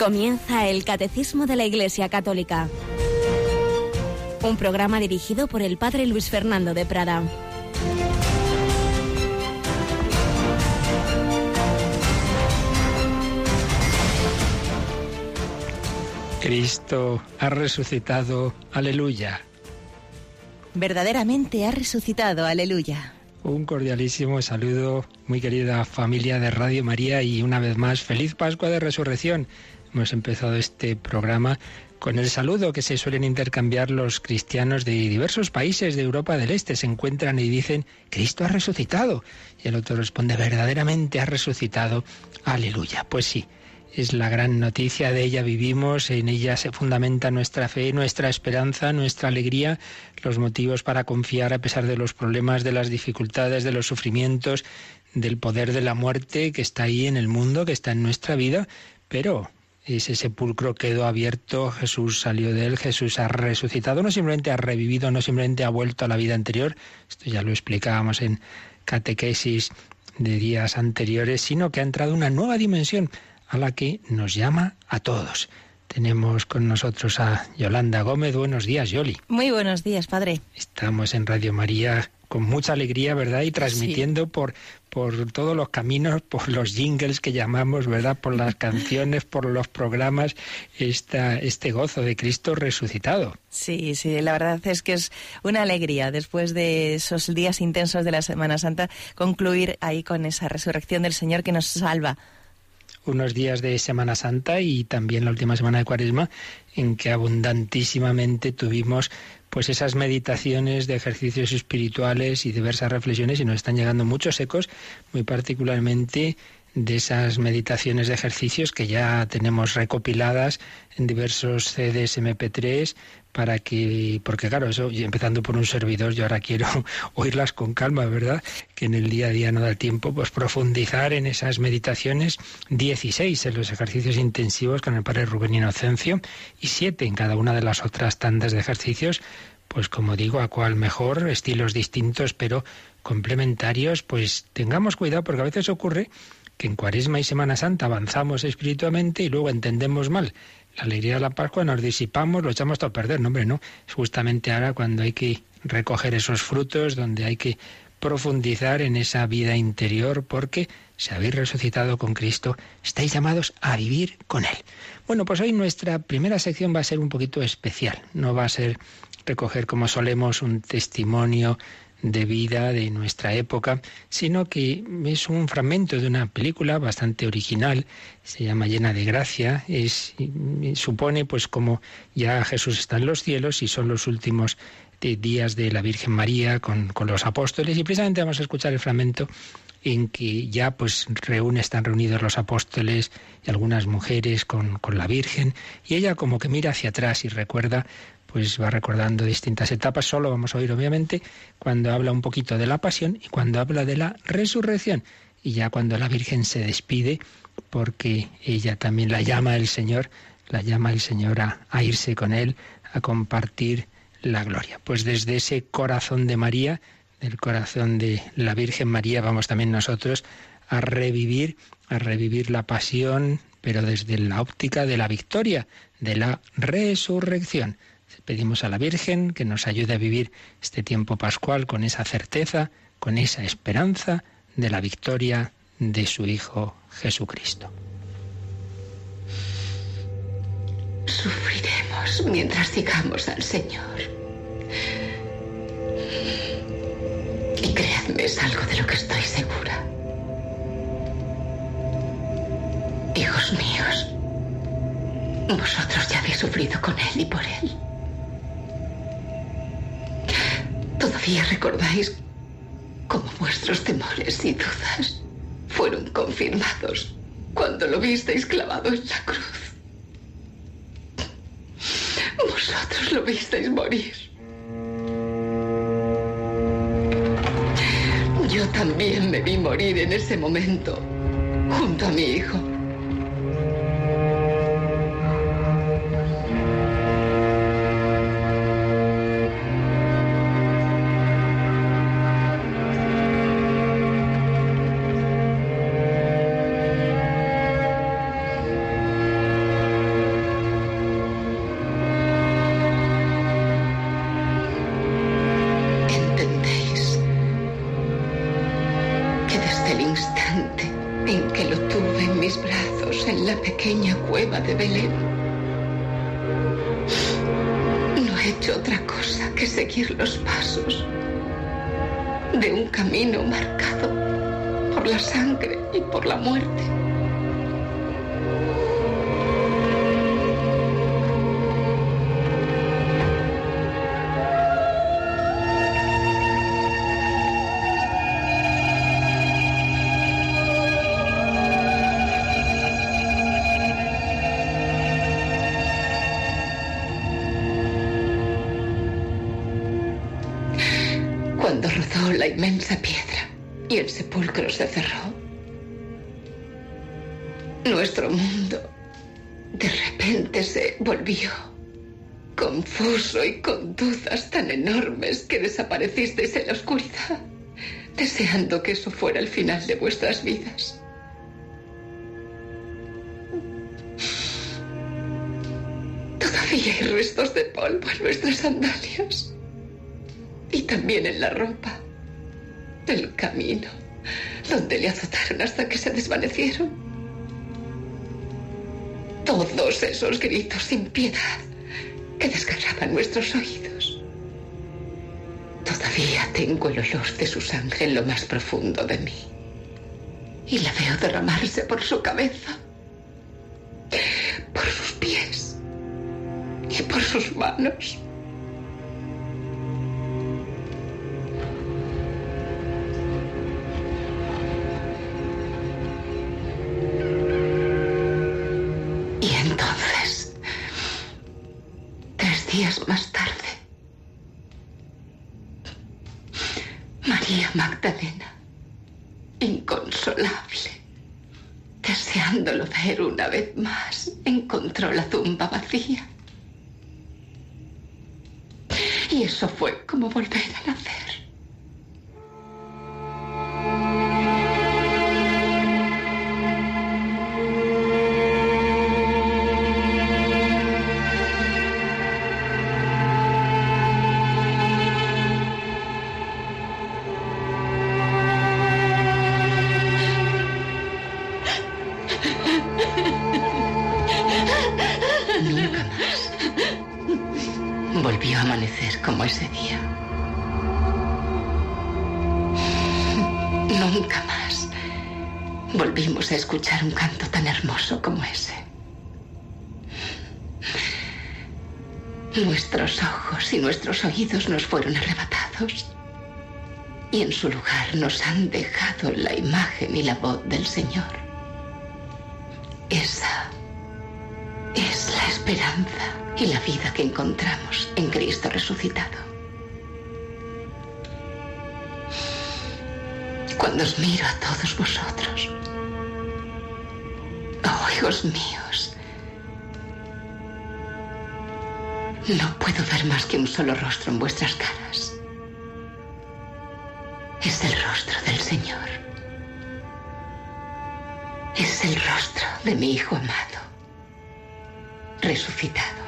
Comienza el Catecismo de la Iglesia Católica. Un programa dirigido por el Padre Luis Fernando de Prada. Cristo ha resucitado, aleluya. Verdaderamente ha resucitado, aleluya. Un cordialísimo saludo, muy querida familia de Radio María y una vez más, feliz Pascua de Resurrección. Hemos empezado este programa con el saludo que se suelen intercambiar los cristianos de diversos países de Europa del Este. Se encuentran y dicen, Cristo ha resucitado. Y el otro responde, verdaderamente ha resucitado. Aleluya. Pues sí, es la gran noticia, de ella vivimos, en ella se fundamenta nuestra fe, nuestra esperanza, nuestra alegría, los motivos para confiar a pesar de los problemas, de las dificultades, de los sufrimientos, del poder de la muerte que está ahí en el mundo, que está en nuestra vida, pero ese sepulcro quedó abierto, Jesús salió de él, Jesús ha resucitado, no simplemente ha revivido, no simplemente ha vuelto a la vida anterior, esto ya lo explicábamos en catequesis de días anteriores, sino que ha entrado una nueva dimensión a la que nos llama a todos. Tenemos con nosotros a Yolanda Gómez. Buenos días, Yoli. Muy buenos días, padre. Estamos en Radio María con mucha alegría, ¿verdad? Y transmitiendo por, por todos los caminos, por los jingles que llamamos, ¿verdad? Por las canciones, por los programas, esta, este gozo de Cristo resucitado. Sí, sí, la verdad es que es una alegría después de esos días intensos de la Semana Santa concluir ahí con esa resurrección del Señor que nos salva unos días de Semana Santa y también la última semana de Cuaresma, en que abundantísimamente tuvimos pues esas meditaciones de ejercicios espirituales y diversas reflexiones y nos están llegando muchos ecos, muy particularmente de esas meditaciones de ejercicios que ya tenemos recopiladas en diversos CDs MP3 para que, porque claro, eso, empezando por un servidor, yo ahora quiero oírlas con calma, ¿verdad? Que en el día a día no da tiempo, pues profundizar en esas meditaciones, 16 en los ejercicios intensivos con el padre Rubén Inocencio y 7 en cada una de las otras tandas de ejercicios, pues como digo, a cual mejor, estilos distintos, pero complementarios, pues tengamos cuidado porque a veces ocurre que en Cuaresma y Semana Santa avanzamos espiritualmente y luego entendemos mal la alegría de la Pascua nos disipamos, lo echamos todo a perder. No, hombre, no. Es justamente ahora cuando hay que recoger esos frutos, donde hay que profundizar en esa vida interior, porque si habéis resucitado con Cristo, estáis llamados a vivir con Él. Bueno, pues hoy nuestra primera sección va a ser un poquito especial. No va a ser recoger como solemos un testimonio de vida de nuestra época, sino que es un fragmento de una película bastante original, se llama Llena de Gracia, es, supone pues como ya Jesús está en los cielos y son los últimos días de la Virgen María con, con los apóstoles y precisamente vamos a escuchar el fragmento en que ya pues reúne, están reunidos los apóstoles y algunas mujeres con, con la Virgen, y ella como que mira hacia atrás y recuerda pues va recordando distintas etapas. Solo vamos a oír, obviamente, cuando habla un poquito de la pasión y cuando habla de la resurrección. Y ya cuando la Virgen se despide, porque ella también la llama el Señor, la llama el Señor a, a irse con Él, a compartir la gloria. Pues desde ese corazón de María, del corazón de la Virgen María, vamos también nosotros a revivir, a revivir la pasión, pero desde la óptica de la victoria, de la resurrección. Pedimos a la Virgen que nos ayude a vivir este tiempo pascual con esa certeza, con esa esperanza de la victoria de su Hijo Jesucristo. Sufriremos mientras sigamos al Señor. Y creedme, es algo de lo que estoy segura. Hijos míos, vosotros ya habéis sufrido con Él y por Él. Todavía recordáis cómo vuestros temores y dudas fueron confirmados cuando lo visteis clavado en la cruz. Vosotros lo visteis morir. Yo también me vi morir en ese momento, junto a mi hijo. Hecho otra cosa que seguir los pasos de un camino marcado por la sangre y por la muerte. Inmensa piedra y el sepulcro se cerró. Nuestro mundo de repente se volvió confuso y con dudas tan enormes que desaparecisteis en la oscuridad, deseando que eso fuera el final de vuestras vidas. Todavía hay restos de polvo en nuestras sandalias y también en la ropa el camino, donde le azotaron hasta que se desvanecieron. Todos esos gritos sin piedad que desgarraban nuestros oídos. Todavía tengo el olor de su sangre en lo más profundo de mí. Y la veo derramarse por su cabeza, por sus pies y por sus manos. Magdalena, inconsolable, deseándolo ver una vez más, encontró la tumba vacía. Y eso fue como volver a nacer. Nuestros oídos nos fueron arrebatados y en su lugar nos han dejado la imagen y la voz del Señor. Esa es la esperanza y la vida que encontramos en Cristo resucitado. Cuando os miro a todos vosotros, hijos míos. No puedo ver más que un solo rostro en vuestras caras. Es el rostro del Señor. Es el rostro de mi Hijo amado, resucitado,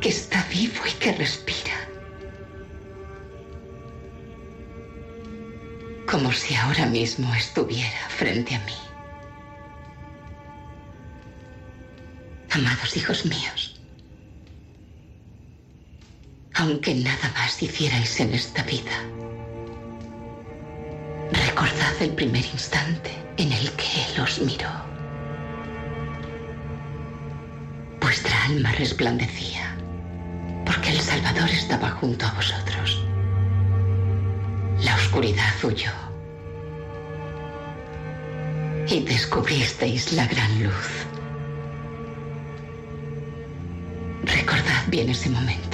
que está vivo y que respira. Como si ahora mismo estuviera frente a mí. Amados hijos míos, aunque nada más hicierais en esta vida, recordad el primer instante en el que Él os miró. Vuestra alma resplandecía porque el Salvador estaba junto a vosotros. La oscuridad huyó y descubristeis la gran luz. Recordad bien ese momento.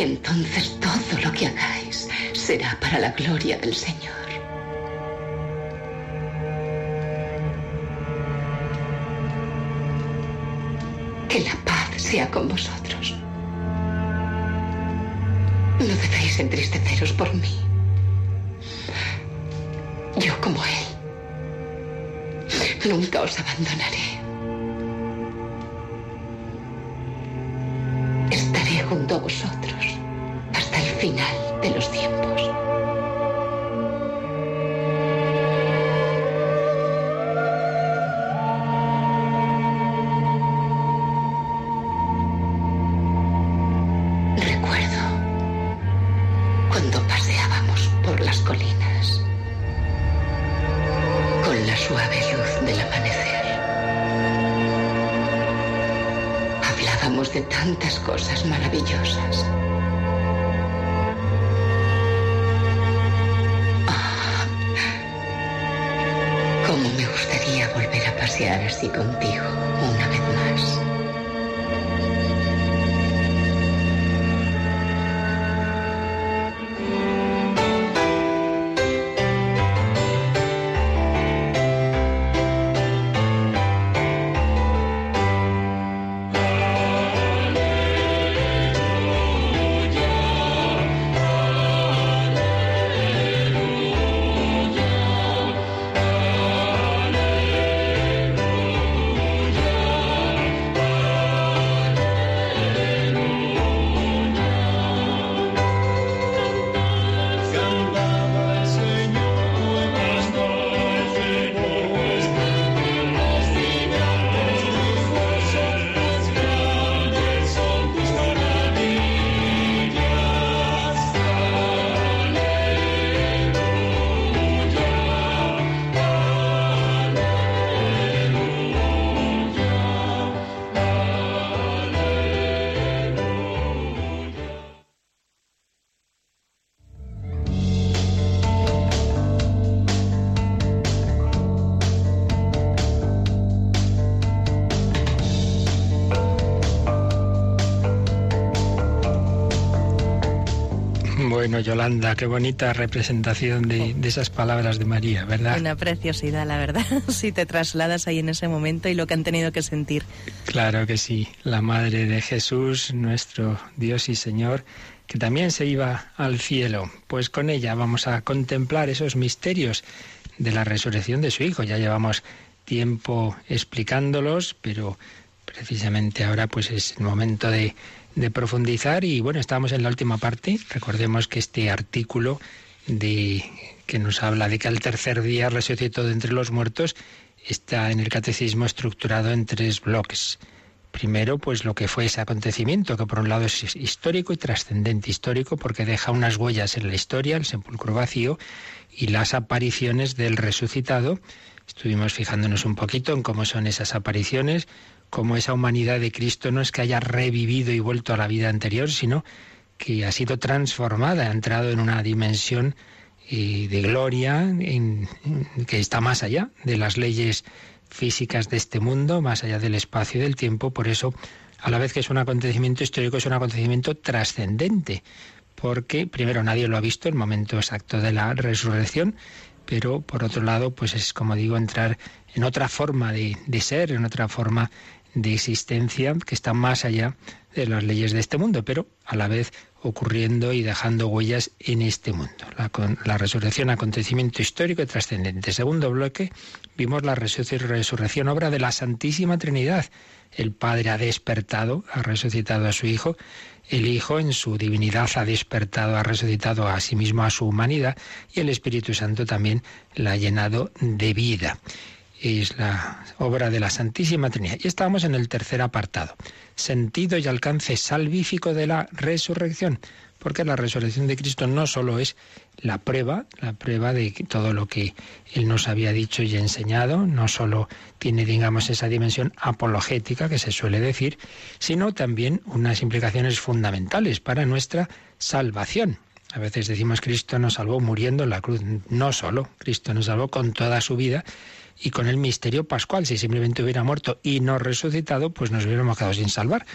Y entonces todo lo que hagáis será para la gloria del Señor. Que la paz sea con vosotros. No debéis entristeceros por mí. Yo como Él. Nunca os abandonaré. Bueno, Yolanda, qué bonita representación de, esas palabras de María, ¿verdad? Una preciosidad, la verdad, si te trasladas ahí en ese momento y lo que han tenido que sentir. Claro que sí, la Madre de Jesús, nuestro Dios y Señor, que también se iba al cielo. Pues con ella vamos a contemplar esos misterios de la resurrección de su Hijo. Ya llevamos tiempo explicándolos, pero precisamente ahora pues es el momento de de profundizar y bueno, estamos en la última parte. Recordemos que este artículo de que nos habla de que al tercer día resucitó de entre los muertos está en el catecismo estructurado en tres bloques. Primero, pues lo que fue ese acontecimiento, que por un lado es histórico y trascendente. Histórico porque deja unas huellas en la historia, el sepulcro vacío y las apariciones del resucitado. Estuvimos fijándonos un poquito en cómo son esas apariciones, como esa humanidad de Cristo no es que haya revivido y vuelto a la vida anterior, sino que ha sido transformada, ha entrado en una dimensión eh, de gloria que está más allá de las leyes físicas de este mundo, más allá del espacio y del tiempo. Por eso, a la vez que es un acontecimiento histórico, es un acontecimiento trascendente, porque primero nadie lo ha visto, el momento exacto de la resurrección, pero por otro lado, pues es como digo, entrar en otra forma de, de ser, en otra forma de existencia que está más allá de las leyes de este mundo, pero a la vez ocurriendo y dejando huellas en este mundo. La, resurrección, acontecimiento histórico y trascendente. Segundo bloque, vimos la resurrección, obra de la Santísima Trinidad. El Padre ha despertado, ha resucitado a su Hijo, el Hijo en su divinidad ha despertado, ha resucitado a sí mismo, a su humanidad, y el Espíritu Santo también la ha llenado de vida es la obra de la Santísima Trinidad. Y estamos en el tercer apartado, sentido y alcance salvífico de la resurrección, porque la resurrección de Cristo no solo es la prueba, la prueba de todo lo que Él nos había dicho y enseñado, no solo tiene, digamos, esa dimensión apologética que se suele decir, sino también unas implicaciones fundamentales para nuestra salvación. A veces decimos Cristo nos salvó muriendo en la cruz. No solo, Cristo nos salvó con toda su vida y con el misterio pascual. Si simplemente hubiera muerto y no resucitado, pues nos hubiéramos quedado sin salvar.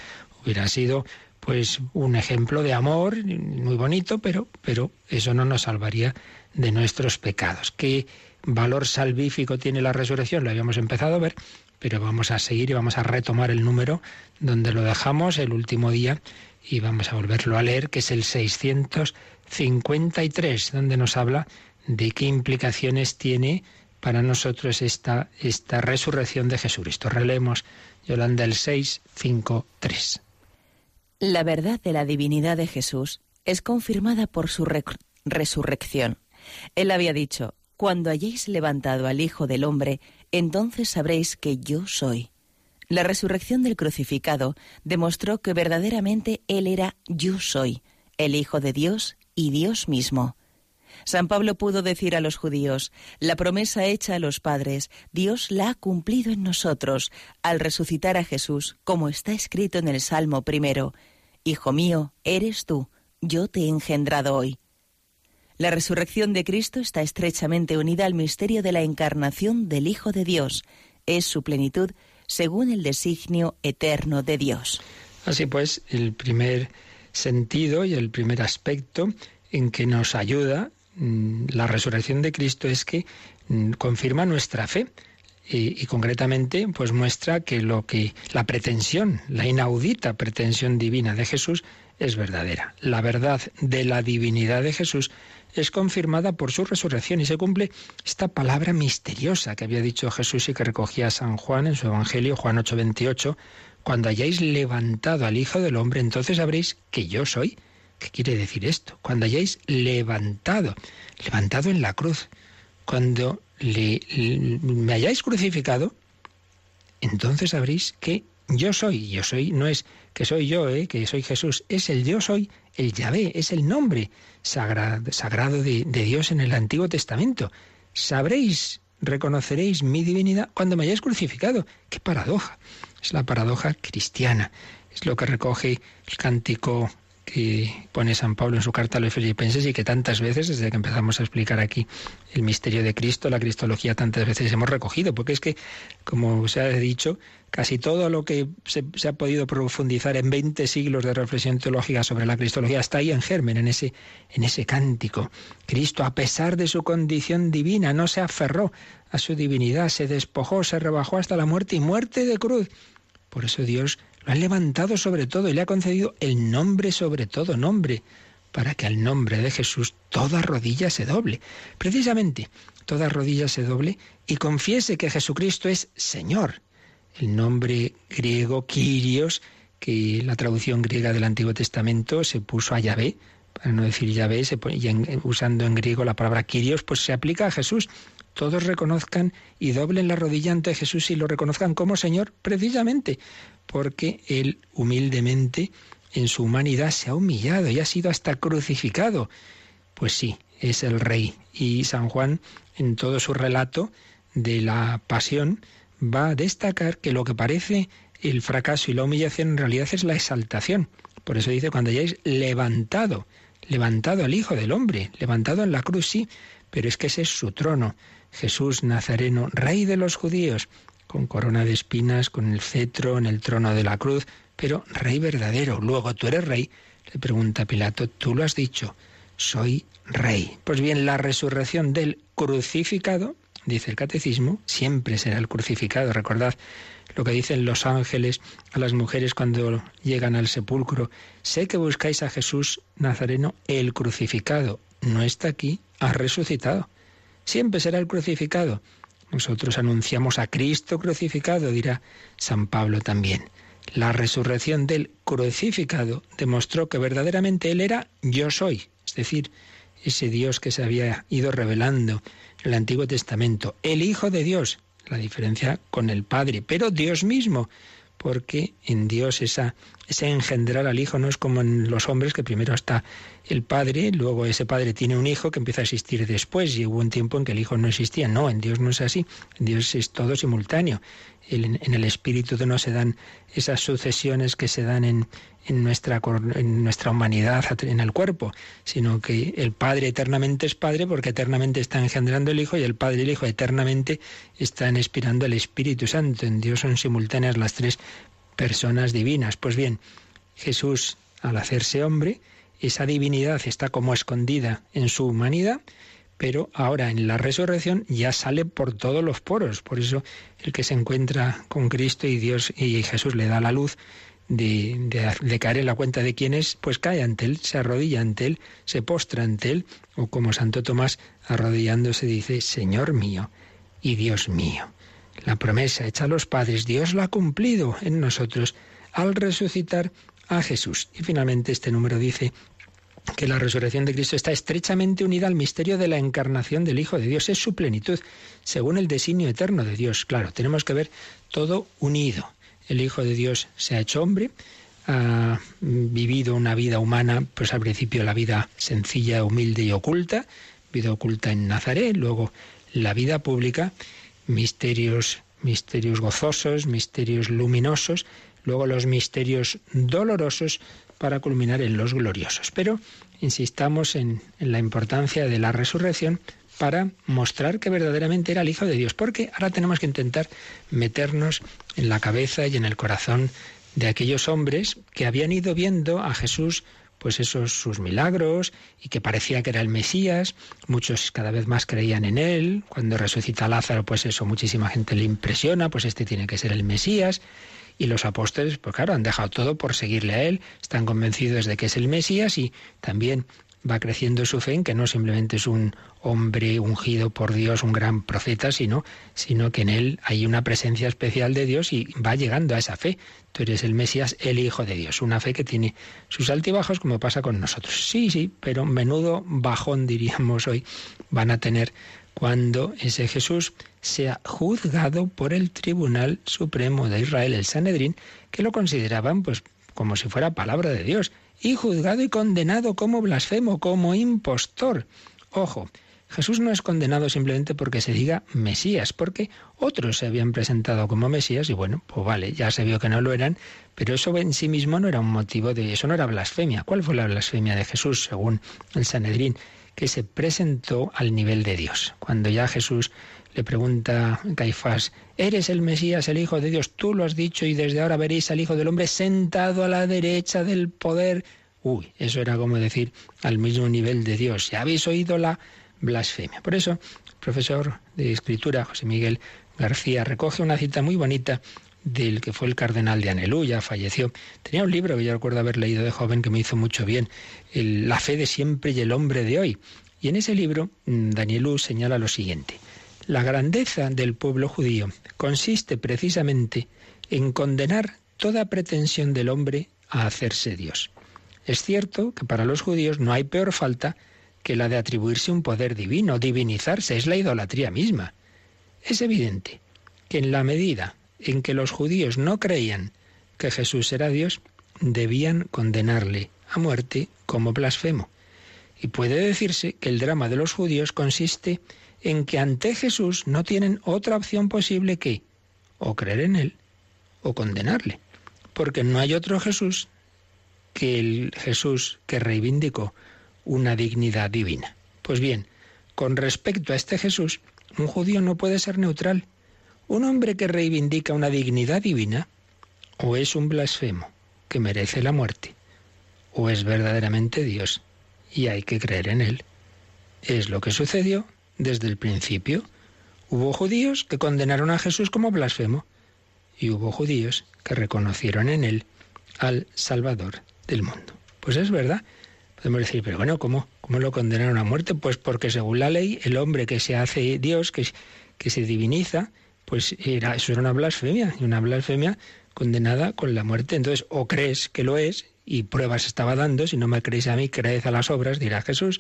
Hubiera sido pues un ejemplo de amor muy bonito, pero, pero eso no nos salvaría de nuestros pecados. ¿Qué valor salvífico tiene la resurrección? Lo habíamos empezado a ver, pero vamos a seguir y vamos a retomar el número donde lo dejamos el último día y vamos a volverlo a leer, que es el 653, donde nos habla de qué implicaciones tiene para nosotros esta, esta resurrección de Jesucristo. Relemos Yolanda el 6, 5, 3. La verdad de la divinidad de Jesús es confirmada por su resurrección. Él había dicho, Cuando hayáis levantado al Hijo del Hombre, entonces sabréis que yo soy. La resurrección del crucificado demostró que verdaderamente Él era yo soy, el Hijo de Dios y Dios mismo. San Pablo pudo decir a los judíos, la promesa hecha a los padres, Dios la ha cumplido en nosotros al resucitar a Jesús, como está escrito en el Salmo primero, Hijo mío, eres tú, yo te he engendrado hoy. La resurrección de Cristo está estrechamente unida al misterio de la encarnación del Hijo de Dios. Es su plenitud según el designio eterno de Dios. Así pues, el primer sentido y el primer aspecto en que nos ayuda la resurrección de Cristo es que mm, confirma nuestra fe y, y, concretamente pues muestra que lo que la pretensión, la inaudita pretensión divina de Jesús es verdadera. La verdad de la divinidad de Jesús es confirmada por su resurrección y se cumple esta palabra misteriosa que había dicho Jesús y que recogía San Juan en su Evangelio, Juan 8:28, cuando hayáis levantado al Hijo del Hombre, entonces sabréis que yo soy. ¿Qué quiere decir esto? Cuando hayáis levantado, levantado en la cruz, cuando me hayáis crucificado, entonces sabréis que yo soy. Yo soy no es que soy yo, ¿eh? que soy Jesús, es el yo soy, el Yahvé, es el nombre sagrado, de Dios en el Antiguo Testamento. Sabréis, reconoceréis mi divinidad cuando me hayáis crucificado. ¡Qué paradoja! Es la paradoja cristiana. Es lo que recoge el cántico que pone San Pablo en su carta a los filipenses y que tantas veces, desde que empezamos a explicar aquí el misterio de Cristo, la cristología, tantas veces hemos recogido, porque es que, como se ha dicho, casi todo lo que se, se ha podido profundizar en 20 siglos de reflexión teológica sobre la cristología está ahí en germen, en ese, en ese cántico. Cristo, a pesar de su condición divina, no se aferró a su divinidad, se despojó, se rebajó hasta la muerte y muerte de cruz. Por eso Dios lo ha levantado sobre todo y le ha concedido el nombre sobre todo nombre, para que al nombre de Jesús toda rodilla se doble. Precisamente, toda rodilla se doble y confiese que Jesucristo es Señor. El nombre griego Kyrios, que la traducción griega del Antiguo Testamento se puso a Yahvé, para no decir Yahvé, se usando en griego la palabra Kyrios, pues se aplica a Jesús todos reconozcan y doblen la rodilla ante Jesús y lo reconozcan como Señor, precisamente porque Él humildemente en su humanidad se ha humillado y ha sido hasta crucificado. Pues sí, es el Rey. Y San Juan, en todo su relato de la pasión, va a destacar que lo que parece el fracaso y la humillación en realidad es la exaltación. Por eso dice, cuando hayáis levantado, levantado al Hijo del Hombre, levantado en la cruz, sí, pero es que ese es su trono. Jesús Nazareno, Rey de los judíos, con corona de espinas, con el cetro en el trono de la cruz, pero Rey verdadero. Luego tú eres Rey, le pregunta Pilato, tú lo has dicho, soy Rey. Pues bien, la resurrección del crucificado, dice el catecismo, siempre será el crucificado. Recordad lo que dicen los ángeles a las mujeres cuando llegan al sepulcro. Sé que buscáis a Jesús Nazareno, el crucificado. No está aquí, ha resucitado. Siempre será el crucificado. Nosotros anunciamos a Cristo crucificado, dirá San Pablo también. La resurrección del crucificado demostró que verdaderamente Él era yo soy, es decir, ese Dios que se había ido revelando en el Antiguo Testamento, el Hijo de Dios, la diferencia con el Padre, pero Dios mismo, porque en Dios esa, ese engendrar al Hijo no es como en los hombres, que primero está el Padre, luego ese Padre tiene un Hijo que empieza a existir después, y hubo un tiempo en que el Hijo no existía. No, en Dios no es así, en Dios es todo simultáneo. En el Espíritu no se dan esas sucesiones que se dan en, en, nuestra, en nuestra humanidad, en el cuerpo, sino que el Padre eternamente es Padre porque eternamente está engendrando el Hijo y el Padre y el Hijo eternamente están inspirando el Espíritu Santo. En Dios son simultáneas las tres personas divinas. Pues bien, Jesús, al hacerse hombre, esa divinidad está como escondida en su humanidad, pero ahora en la resurrección ya sale por todos los poros. Por eso el que se encuentra con Cristo y Dios y Jesús le da la luz de, de, caer en la cuenta de quién es, pues cae ante él, se arrodilla ante él, se postra ante él, o como Santo Tomás arrodillándose dice, Señor mío y Dios mío. La promesa hecha a los padres, Dios la ha cumplido en nosotros al resucitar a Jesús. Y finalmente este número dice que la resurrección de Cristo está estrechamente unida al misterio de la encarnación del Hijo de Dios. Es su plenitud, según el designio eterno de Dios. Claro, tenemos que ver todo unido. El Hijo de Dios se ha hecho hombre, ha vivido una vida humana, pues al principio la vida sencilla, humilde y oculta, vida oculta en Nazaret, luego la vida pública, misterios, misterios gozosos, misterios luminosos, luego los misterios dolorosos para culminar en los gloriosos. Pero insistamos en, en la importancia de la resurrección para mostrar que verdaderamente era el Hijo de Dios, porque ahora tenemos que intentar meternos en la cabeza y en el corazón de aquellos hombres que habían ido viendo a Jesús pues esos sus milagros y que parecía que era el Mesías, muchos cada vez más creían en él, cuando resucita Lázaro pues eso muchísima gente le impresiona, pues este tiene que ser el Mesías y los apóstoles pues claro han dejado todo por seguirle a él, están convencidos de que es el Mesías y también va creciendo su fe en que no simplemente es un hombre ungido por Dios, un gran profeta, sino, sino que en él hay una presencia especial de Dios y va llegando a esa fe. Tú eres el Mesías, el Hijo de Dios. Una fe que tiene sus altibajos como pasa con nosotros. Sí, sí, pero menudo bajón, diríamos hoy, van a tener cuando ese Jesús sea juzgado por el Tribunal Supremo de Israel, el Sanedrín, que lo consideraban pues como si fuera palabra de Dios y juzgado y condenado como blasfemo, como impostor. Ojo, Jesús no es condenado simplemente porque se diga Mesías, porque otros se habían presentado como Mesías y bueno, pues vale, ya se vio que no lo eran, pero eso en sí mismo no era un motivo de eso, no era blasfemia. ¿Cuál fue la blasfemia de Jesús según el Sanedrín? Que se presentó al nivel de Dios. Cuando ya Jesús le pregunta Caifás, ¿eres el Mesías, el Hijo de Dios? Tú lo has dicho y desde ahora veréis al Hijo del Hombre sentado a la derecha del poder. Uy, eso era como decir al mismo nivel de Dios. Ya habéis oído la blasfemia. Por eso, el profesor de escritura, José Miguel García, recoge una cita muy bonita del que fue el cardenal de Anelú, ya falleció. Tenía un libro que yo recuerdo haber leído de joven que me hizo mucho bien, La fe de siempre y el hombre de hoy. Y en ese libro, mm, Danielú señala lo siguiente. La grandeza del pueblo judío consiste precisamente en condenar toda pretensión del hombre a hacerse Dios. Es cierto que para los judíos no hay peor falta que la de atribuirse un poder divino, divinizarse, es la idolatría misma. Es evidente que en la medida en que los judíos no creían que Jesús era Dios, debían condenarle a muerte como blasfemo. Y puede decirse que el drama de los judíos consiste en que ante Jesús no tienen otra opción posible que o creer en Él o condenarle, porque no hay otro Jesús que el Jesús que reivindicó una dignidad divina. Pues bien, con respecto a este Jesús, un judío no puede ser neutral. Un hombre que reivindica una dignidad divina o es un blasfemo que merece la muerte, o es verdaderamente Dios y hay que creer en Él. Es lo que sucedió desde el principio. Hubo judíos que condenaron a Jesús como blasfemo y hubo judíos que reconocieron en él al Salvador del mundo. Pues es verdad. Podemos decir, pero bueno, ¿cómo, cómo lo condenaron a muerte? Pues porque según la ley, el hombre que se hace Dios, que, que se diviniza, pues era, eso era una blasfemia, y una blasfemia condenada con la muerte. Entonces, o crees que lo es, y pruebas estaba dando, si no me creéis a mí, creed a las obras, dirá Jesús,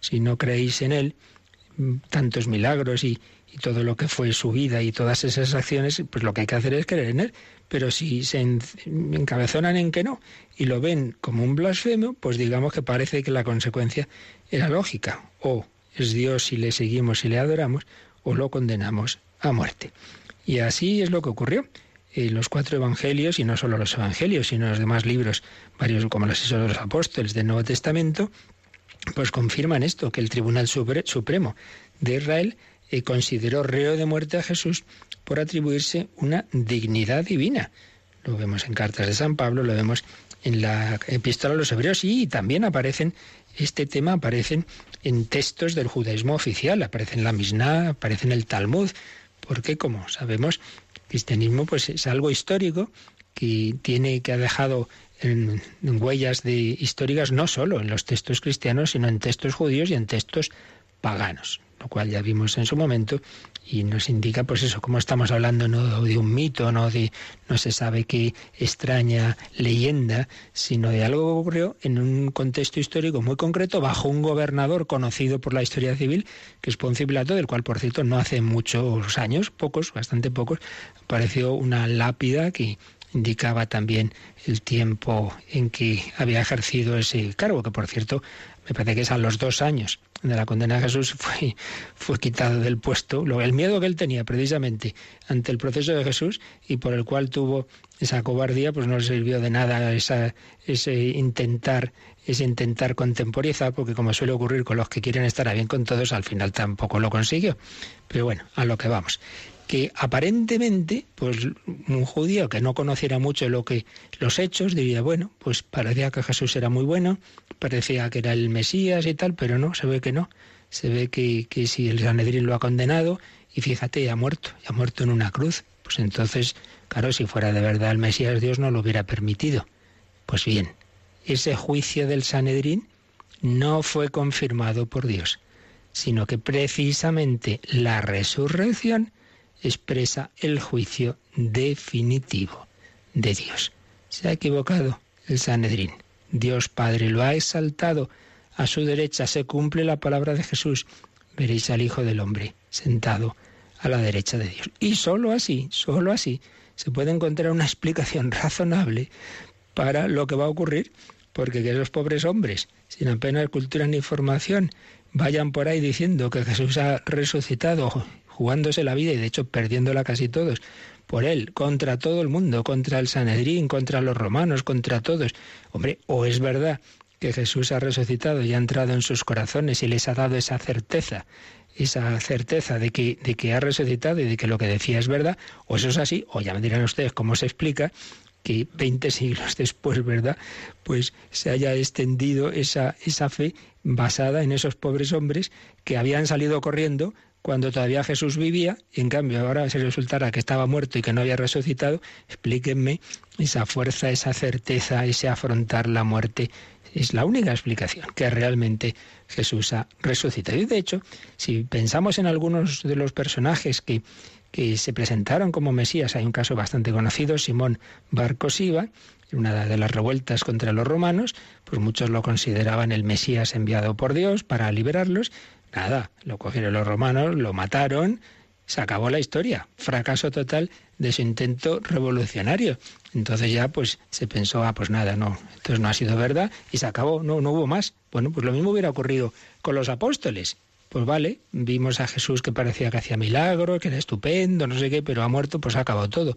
si no creéis en él, tantos milagros y, todo lo que fue su vida y todas esas acciones, pues lo que hay que hacer es creer en él. Pero si se encabezonan en que no y lo ven como un blasfemo, pues digamos que parece que la consecuencia era lógica. O es Dios y le seguimos y le adoramos, o lo condenamos a muerte. Y así es lo que ocurrió. En los cuatro evangelios, y no solo los evangelios, sino los demás libros, varios como los de los apóstoles del Nuevo Testamento, pues confirman esto, que el Tribunal Supremo de Israel eh, consideró reo de muerte a Jesús por atribuirse una dignidad divina. Lo vemos en cartas de San Pablo, lo vemos en la epístola a los hebreos y también aparecen, este tema aparecen en textos del judaísmo oficial, aparece en la Mishnah, aparece en el Talmud, porque como sabemos, el cristianismo pues es algo histórico que tiene que ha dejado huellas de, históricas no solo en los textos cristianos, sino en textos judíos y en textos paganos, lo cual ya vimos en su momento y nos indica pues eso, como estamos hablando no de un mito, no de no se sabe qué extraña leyenda, sino de algo que ocurrió en un contexto histórico muy concreto bajo un gobernador conocido por la historia civil, que es Poncio del cual por cierto no hace muchos años, pocos, bastante pocos, apareció una lápida que indicaba también el tiempo en que había ejercido ese cargo, que por cierto me parece que es a los dos años de la condena de Jesús fue, fue quitado del puesto, el miedo que él tenía precisamente ante el proceso de Jesús y por el cual tuvo esa cobardía, pues no le sirvió de nada esa, ese intentar ese intentar contemporizar, porque como suele ocurrir con los que quieren estar a bien con todos, al final tampoco lo consiguió. Pero bueno, a lo que vamos que aparentemente, pues un judío que no conociera mucho lo que los hechos diría, bueno, pues parecía que Jesús era muy bueno, parecía que era el Mesías y tal, pero no, se ve que no. Se ve que, que si el Sanedrín lo ha condenado, y fíjate, ya ha muerto, ya ha muerto en una cruz, pues entonces, claro, si fuera de verdad el Mesías, Dios no lo hubiera permitido. Pues bien, ese juicio del Sanedrín no fue confirmado por Dios, sino que precisamente la resurrección expresa el juicio definitivo de Dios. Se ha equivocado el Sanedrín. Dios Padre lo ha exaltado. A su derecha se cumple la palabra de Jesús. Veréis al Hijo del Hombre sentado a la derecha de Dios. Y sólo así, sólo así, se puede encontrar una explicación razonable para lo que va a ocurrir, porque que esos pobres hombres, sin apenas cultura ni formación, vayan por ahí diciendo que Jesús ha resucitado jugándose la vida y de hecho perdiéndola casi todos por él, contra todo el mundo, contra el Sanedrín, contra los romanos, contra todos. Hombre, o es verdad que Jesús ha resucitado y ha entrado en sus corazones y les ha dado esa certeza, esa certeza de que, de que ha resucitado y de que lo que decía es verdad, o eso es así, o ya me dirán ustedes cómo se explica que 20 siglos después, ¿verdad? Pues se haya extendido esa, esa fe basada en esos pobres hombres que habían salido corriendo cuando todavía Jesús vivía, y en cambio ahora se resultara que estaba muerto y que no había resucitado, explíquenme esa fuerza, esa certeza, ese afrontar la muerte. Es la única explicación, que realmente Jesús ha resucitado. Y de hecho, si pensamos en algunos de los personajes que, que se presentaron como Mesías, hay un caso bastante conocido, Simón Barcosiva, una de las revueltas contra los romanos, pues muchos lo consideraban el Mesías enviado por Dios para liberarlos, Nada, lo cogieron los romanos, lo mataron, se acabó la historia. Fracaso total de su intento revolucionario. Entonces ya pues se pensó, ah, pues nada, no, entonces no ha sido verdad y se acabó, no, no hubo más. Bueno, pues lo mismo hubiera ocurrido con los apóstoles. Pues vale, vimos a Jesús que parecía que hacía milagros, que era estupendo, no sé qué, pero ha muerto, pues ha acabado todo.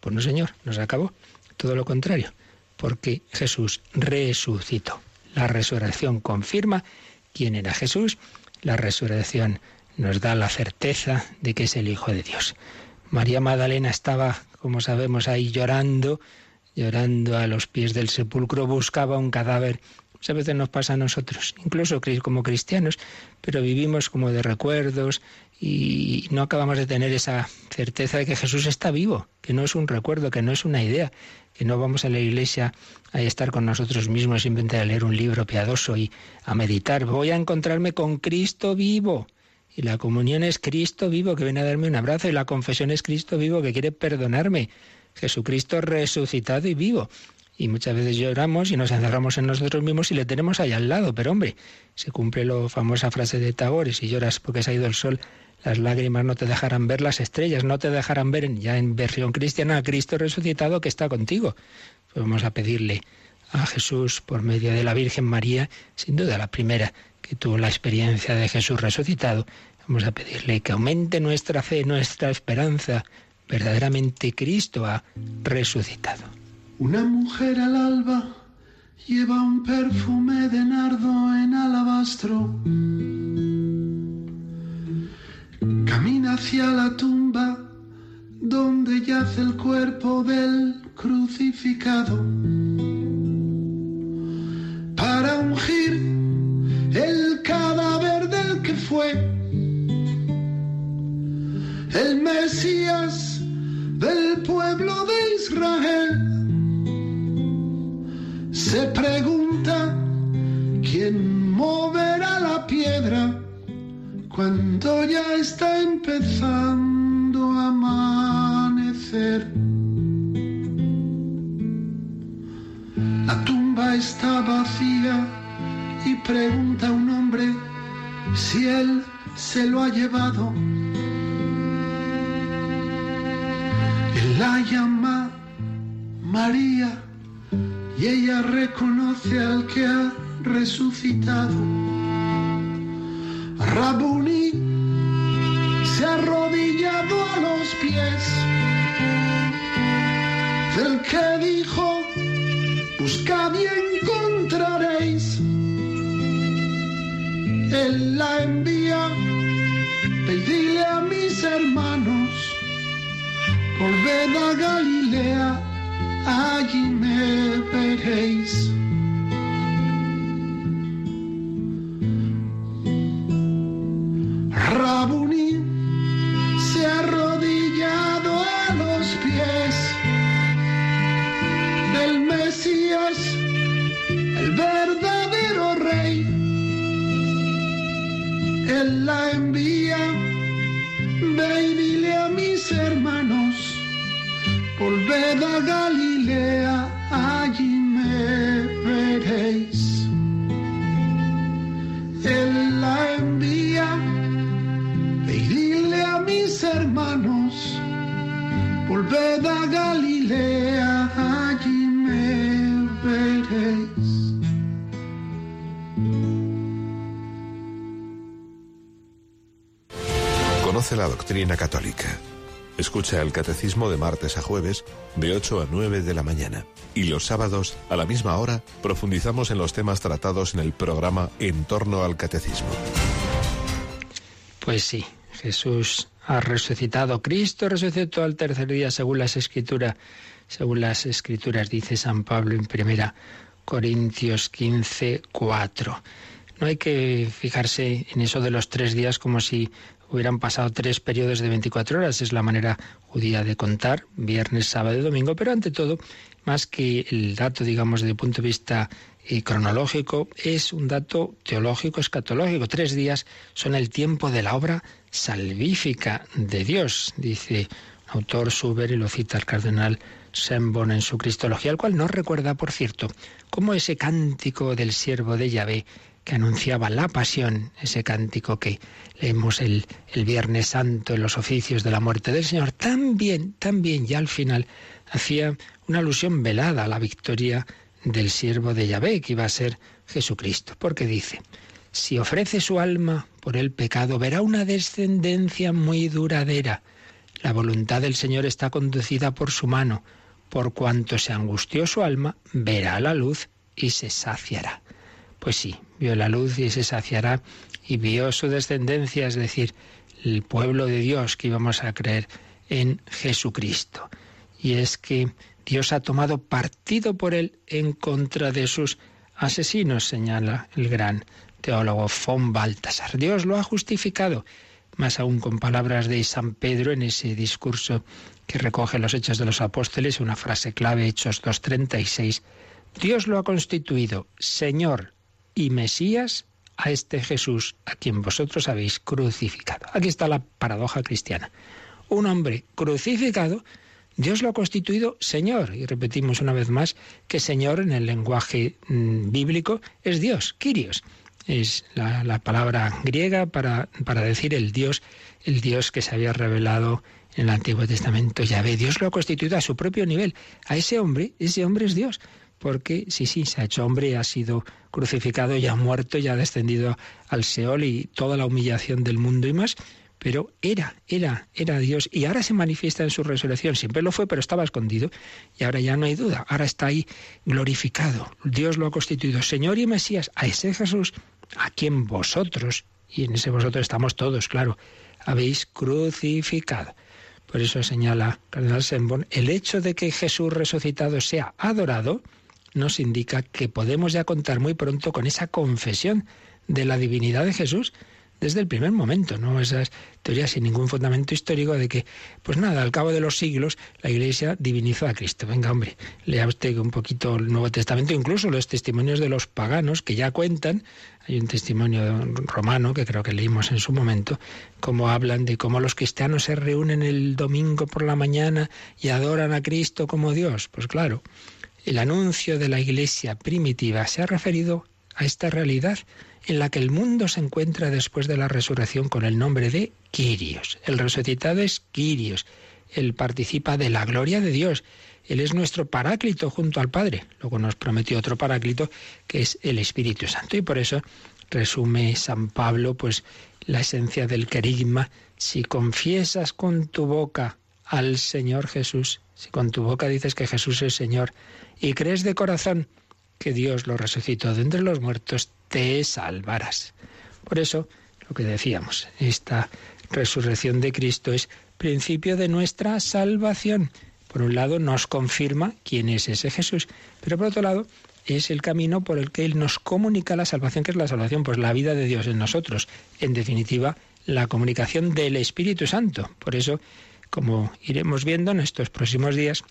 Pues no, señor, no se acabó. Todo lo contrario, porque Jesús resucitó. La resurrección confirma quién era Jesús la resurrección nos da la certeza de que es el Hijo de Dios. María Magdalena estaba, como sabemos, ahí llorando, llorando a los pies del sepulcro, buscaba un cadáver. Muchas veces nos pasa a nosotros, incluso como cristianos, pero vivimos como de recuerdos y no acabamos de tener esa certeza de que Jesús está vivo, que no es un recuerdo, que no es una idea, que no vamos a la iglesia a estar con nosotros mismos, simplemente a leer un libro piadoso y a meditar. Voy a encontrarme con Cristo vivo. Y la comunión es Cristo vivo que viene a darme un abrazo y la confesión es Cristo vivo que quiere perdonarme. Jesucristo resucitado y vivo. Y muchas veces lloramos y nos encerramos en nosotros mismos y le tenemos ahí al lado. Pero hombre, se cumple la famosa frase de Tagore, si lloras porque se ha ido el sol, las lágrimas no te dejarán ver las estrellas, no te dejarán ver ya en versión cristiana a Cristo resucitado que está contigo. Vamos a pedirle a Jesús por medio de la Virgen María, sin duda la primera que tuvo la experiencia de Jesús resucitado. Vamos a pedirle que aumente nuestra fe, nuestra esperanza. Verdaderamente Cristo ha resucitado. Una mujer al alba lleva un perfume de nardo en alabastro hacia la tumba donde yace el cuerpo del crucificado para ungir el cadáver del que fue el Mesías del pueblo de Israel. Se pregunta quién moverá la piedra cuando ya está empezando a amanecer. La tumba está vacía y pregunta a un hombre si él se lo ha llevado. Él la llama María y ella reconoce al que ha resucitado. Rabuni se ha arrodillado a los pies del que dijo, buscad y encontraréis. Él la envía, pedile a mis hermanos, volved a Galilea, allí me veréis. Él la envía, ve y dile a mis hermanos, volved a Galilea, allí me veréis. Él la envía, ve y dile a mis hermanos, volved a Galilea, La doctrina católica. Escucha el catecismo de martes a jueves de 8 a 9 de la mañana. Y los sábados, a la misma hora, profundizamos en los temas tratados en el programa En torno al catecismo. Pues sí, Jesús ha resucitado. Cristo resucitó al tercer día según las escrituras. Según las escrituras dice San Pablo en primera Corintios 15, 4. No hay que fijarse en eso de los tres días como si hubieran pasado tres periodos de 24 horas. Es la manera judía de contar, viernes, sábado y domingo, pero ante todo, más que el dato, digamos, desde el punto de vista eh, cronológico, es un dato teológico, escatológico. Tres días son el tiempo de la obra salvífica de Dios, dice autor Suber y lo cita el cardenal Sembon en su Cristología, al cual nos recuerda, por cierto, cómo ese cántico del siervo de Yahvé que anunciaba la pasión, ese cántico que leemos el, el, Viernes Santo en los oficios de la muerte del Señor, también, también ya al final hacía una alusión velada a la victoria del siervo de Yahvé, que iba a ser Jesucristo, porque dice, si ofrece su alma por el pecado, verá una descendencia muy duradera. La voluntad del Señor está conducida por su mano. Por cuanto se angustió su alma, verá la luz y se saciará. Pues sí, vio la luz y se saciará y vio su descendencia, es decir, el pueblo de Dios que íbamos a creer en Jesucristo. Y es que Dios ha tomado partido por él en contra de sus asesinos, señala el gran teólogo von Baltasar. Dios lo ha justificado, más aún con palabras de San Pedro en ese discurso que recoge los Hechos de los Apóstoles, una frase clave, Hechos 2.36. Dios lo ha constituido Señor y Mesías a este Jesús a quien vosotros habéis crucificado. Aquí está la paradoja cristiana. Un hombre crucificado, Dios lo ha constituido Señor. Y repetimos una vez más que Señor en el lenguaje mm, bíblico es Dios, Kyrios. Es la, la palabra griega para, para decir el Dios, el Dios que se había revelado en el Antiguo Testamento. Yahvé, Dios lo ha constituido a su propio nivel. A ese hombre, ese hombre es Dios porque sí, sí, se ha hecho hombre, ha sido crucificado, ya ha muerto, ya ha descendido al Seol y toda la humillación del mundo y más, pero era, era, era Dios y ahora se manifiesta en su resurrección. Siempre lo fue, pero estaba escondido y ahora ya no hay duda, ahora está ahí glorificado. Dios lo ha constituido Señor y Mesías, a ese Jesús, a quien vosotros, y en ese vosotros estamos todos, claro, habéis crucificado. Por eso señala Cardenal Sembon, el hecho de que Jesús resucitado sea adorado, nos indica que podemos ya contar muy pronto con esa confesión de la divinidad de Jesús desde el primer momento, no esas teorías sin ningún fundamento histórico de que, pues nada, al cabo de los siglos la Iglesia divinizó a Cristo. Venga, hombre, lea usted un poquito el Nuevo Testamento, incluso los testimonios de los paganos que ya cuentan. Hay un testimonio romano que creo que leímos en su momento, cómo hablan de cómo los cristianos se reúnen el domingo por la mañana y adoran a Cristo como Dios. Pues claro, el anuncio de la Iglesia primitiva se ha referido a esta realidad en la que el mundo se encuentra después de la resurrección con el nombre de Quirios. El resucitado es Quirios. Él participa de la gloria de Dios Él es nuestro paráclito junto al Padre. Luego nos prometió otro paráclito que es el Espíritu Santo. Y por eso resume San Pablo pues la esencia del querigma. Si confiesas con tu boca al Señor Jesús, si con tu boca dices que Jesús es Señor y crees de corazón que Dios lo resucitó de entre los muertos, te salvarás. Por eso, lo que decíamos, esta resurrección de Cristo es principio de nuestra salvación. Por un lado, nos confirma quién es ese Jesús, pero por otro lado, es el camino por el que Él nos comunica la salvación, que es la salvación, pues la vida de Dios en nosotros. En definitiva, la comunicación del Espíritu Santo. Por eso, como iremos viendo en estos próximos días,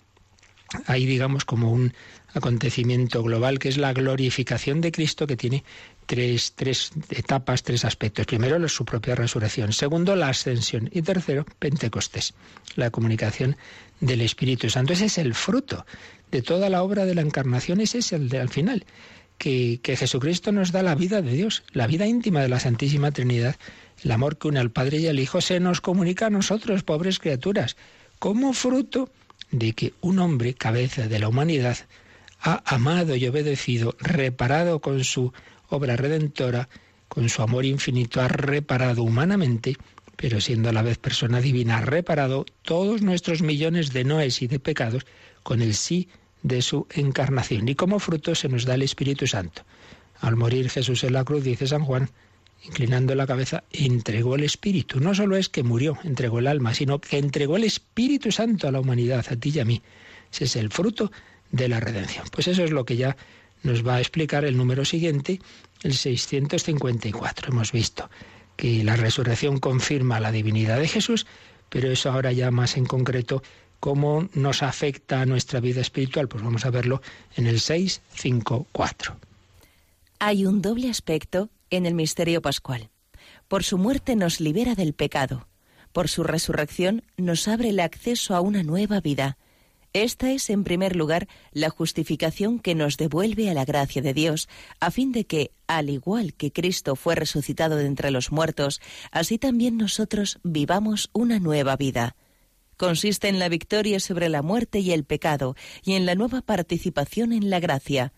hay, digamos, como un acontecimiento global que es la glorificación de Cristo que tiene tres, tres etapas, tres aspectos. Primero, su propia resurrección. Segundo, la ascensión. Y tercero, Pentecostés, la comunicación del Espíritu Santo. Ese es el fruto de toda la obra de la encarnación, ese es el de al final. Que, que Jesucristo nos da la vida de Dios, la vida íntima de la Santísima Trinidad, el amor que une al Padre y al Hijo, se nos comunica a nosotros, pobres criaturas, como fruto de que un hombre, cabeza de la humanidad, ha amado y obedecido, reparado con su obra redentora, con su amor infinito, ha reparado humanamente, pero siendo a la vez persona divina, ha reparado todos nuestros millones de noes y de pecados con el sí de su encarnación. Y como fruto se nos da el Espíritu Santo. Al morir Jesús en la cruz, dice San Juan, inclinando la cabeza, entregó el Espíritu. No solo es que murió, entregó el alma, sino que entregó el Espíritu Santo a la humanidad, a ti y a mí. Ese es el fruto de la redención. Pues eso es lo que ya nos va a explicar el número siguiente, el 654. Hemos visto que la resurrección confirma la divinidad de Jesús, pero eso ahora ya más en concreto, cómo nos afecta a nuestra vida espiritual, pues vamos a verlo en el 654. Hay un doble aspecto en el misterio pascual. Por su muerte nos libera del pecado. Por su resurrección nos abre el acceso a una nueva vida. Esta es, en primer lugar, la justificación que nos devuelve a la gracia de Dios, a fin de que, al igual que Cristo fue resucitado de entre los muertos, así también nosotros vivamos una nueva vida. Consiste en la victoria sobre la muerte y el pecado, y en la nueva participación en la gracia.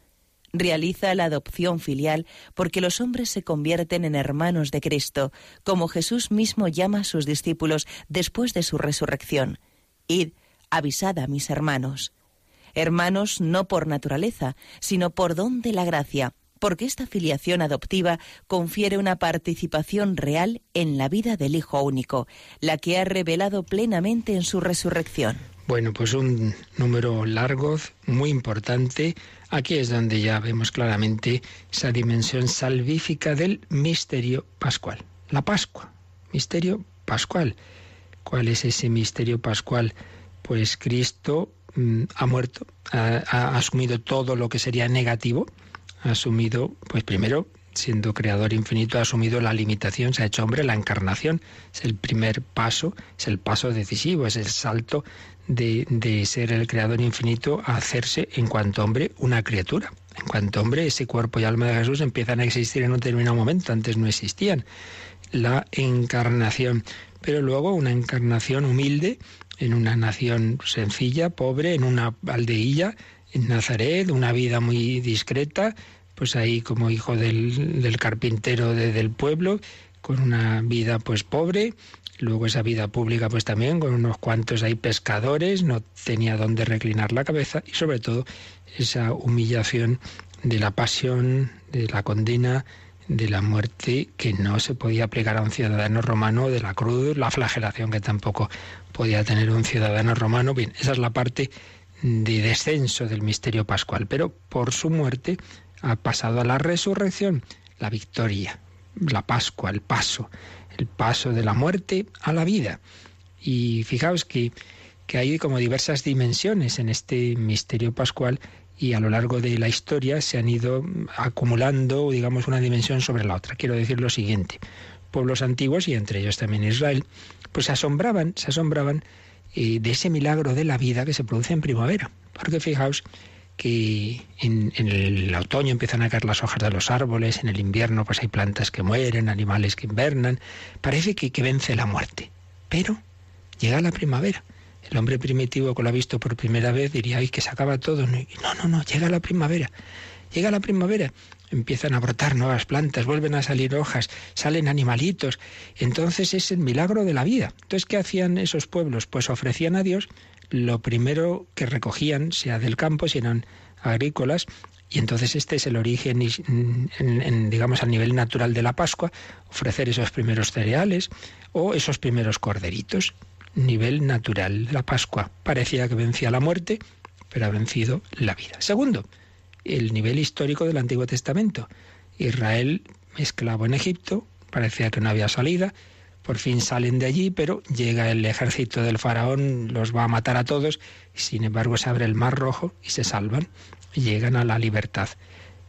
Realiza la adopción filial porque los hombres se convierten en hermanos de Cristo, como Jesús mismo llama a sus discípulos después de su resurrección. Id, avisad a mis hermanos. Hermanos no por naturaleza, sino por don de la gracia, porque esta filiación adoptiva confiere una participación real en la vida del Hijo único, la que ha revelado plenamente en su resurrección. Bueno, pues un número largo, muy importante. Aquí es donde ya vemos claramente esa dimensión salvífica del misterio pascual. La Pascua, misterio pascual. ¿Cuál es ese misterio pascual? pues Cristo mm, ha muerto, ha, asumido todo lo que sería negativo, ha asumido, pues primero, siendo creador infinito, ha asumido la limitación, se ha hecho hombre, la encarnación, es el primer paso, es el paso decisivo, es el salto de, de ser el creador infinito a hacerse en cuanto hombre una criatura. En cuanto hombre, ese cuerpo y alma de Jesús empiezan a existir en un determinado momento, antes no existían. La encarnación, pero luego una encarnación humilde en una nación sencilla, pobre, en una aldeilla, en Nazaret, una vida muy discreta, pues ahí como hijo del, carpintero del pueblo, con una vida pues pobre, luego esa vida pública pues también con unos cuantos ahí pescadores, no tenía dónde reclinar la cabeza. Y sobre todo esa humillación de la pasión, de la condena, de la muerte que no se podía aplicar a un ciudadano romano, de la cruz, la flagelación que tampoco podía tener un ciudadano romano. Bien, esa es la parte de descenso del misterio pascual, pero por su muerte ha pasado a la resurrección, la victoria, la Pascua, el paso, el paso de la muerte a la vida. Y fijaos que, que hay como diversas dimensiones en este misterio pascual y a lo largo de la historia se han ido acumulando, digamos, una dimensión sobre la otra. Quiero decir lo siguiente, pueblos antiguos y entre ellos también Israel, pues se asombraban, se asombraban eh, de ese milagro de la vida que se produce en primavera. Porque fijaos que en, el otoño empiezan a caer las hojas de los árboles, en el invierno pues hay plantas que mueren, animales que invernan, parece que, que vence la muerte. Pero llega la primavera. El hombre primitivo que lo ha visto por primera vez diría, ay, que se acaba todo. No, no, no, llega la primavera. Llega la primavera, empiezan a brotar nuevas plantas, vuelven a salir hojas, salen animalitos. Entonces es el milagro de la vida. Entonces, ¿qué hacían esos pueblos? Pues ofrecían a Dios lo primero que recogían, sea del campo, si eran agrícolas, y entonces este es el origen, digamos, a nivel natural de la Pascua, ofrecer esos primeros cereales o esos primeros corderitos. Nivel natural, la Pascua parecía que vencía la muerte, pero ha vencido la vida. Segundo, el nivel histórico del Antiguo Testamento. Israel, esclavo en Egipto, parecía que no había salida, por fin salen de allí, pero llega el ejército del faraón, los va a matar a todos, y sin embargo se abre el mar rojo y se salvan y llegan a la libertad.